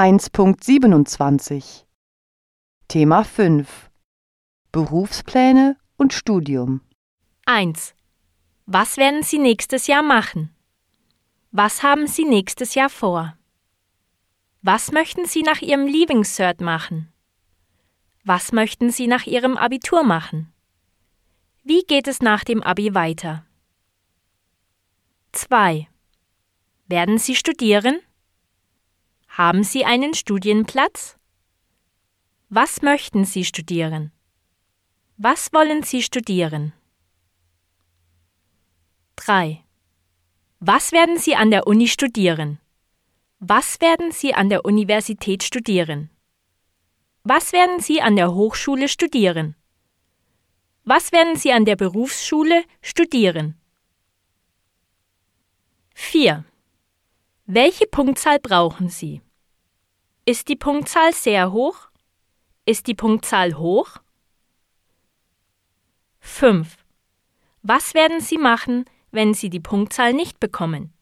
1.27 Thema 5 Berufspläne und Studium 1. Was werden Sie nächstes Jahr machen? Was haben Sie nächstes Jahr vor? Was möchten Sie nach Ihrem Leaving Cert machen? Was möchten Sie nach Ihrem Abitur machen? Wie geht es nach dem Abi weiter? 2. Werden Sie studieren? Haben Sie einen Studienplatz? Was möchten Sie studieren? Was wollen Sie studieren? 3. Was werden Sie an der Uni studieren? Was werden Sie an der Universität studieren? Was werden Sie an der Hochschule studieren? Was werden Sie an der Berufsschule studieren? 4. Welche Punktzahl brauchen Sie? Ist die Punktzahl sehr hoch? Ist die Punktzahl hoch? 5. Was werden Sie machen, wenn Sie die Punktzahl nicht bekommen?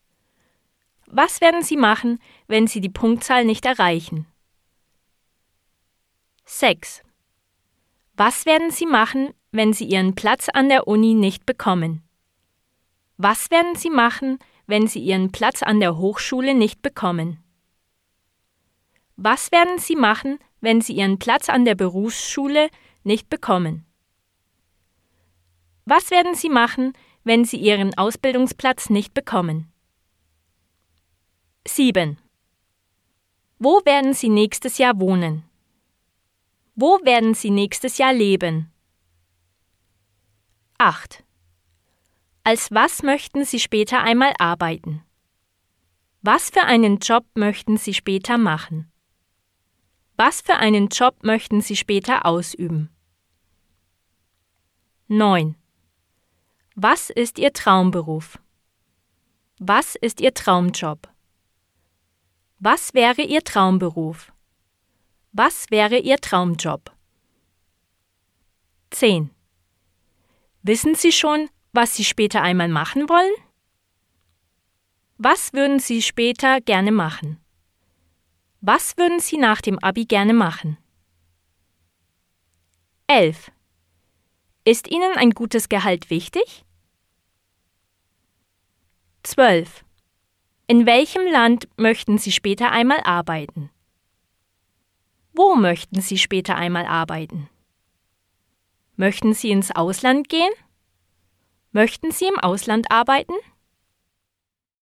Was werden Sie machen, wenn Sie die Punktzahl nicht erreichen? 6. Was werden Sie machen, wenn Sie Ihren Platz an der Uni nicht bekommen? Was werden Sie machen, wenn Sie Ihren Platz an der Hochschule nicht bekommen? Was werden Sie machen, wenn Sie Ihren Platz an der Berufsschule nicht bekommen? Was werden Sie machen, wenn Sie Ihren Ausbildungsplatz nicht bekommen? 7. Wo werden Sie nächstes Jahr wohnen? Wo werden Sie nächstes Jahr leben? 8. Als was möchten Sie später einmal arbeiten? Was für einen Job möchten Sie später machen? Was für einen Job möchten Sie später ausüben? 9. Was ist Ihr Traumberuf? Was ist Ihr Traumjob? Was wäre Ihr Traumberuf? Was wäre Ihr Traumjob? 10. Wissen Sie schon, was Sie später einmal machen wollen? Was würden Sie später gerne machen? Was würden Sie nach dem Abi gerne machen? 11. Ist Ihnen ein gutes Gehalt wichtig? 12. In welchem Land möchten Sie später einmal arbeiten? Wo möchten Sie später einmal arbeiten? Möchten Sie ins Ausland gehen? Möchten Sie im Ausland arbeiten?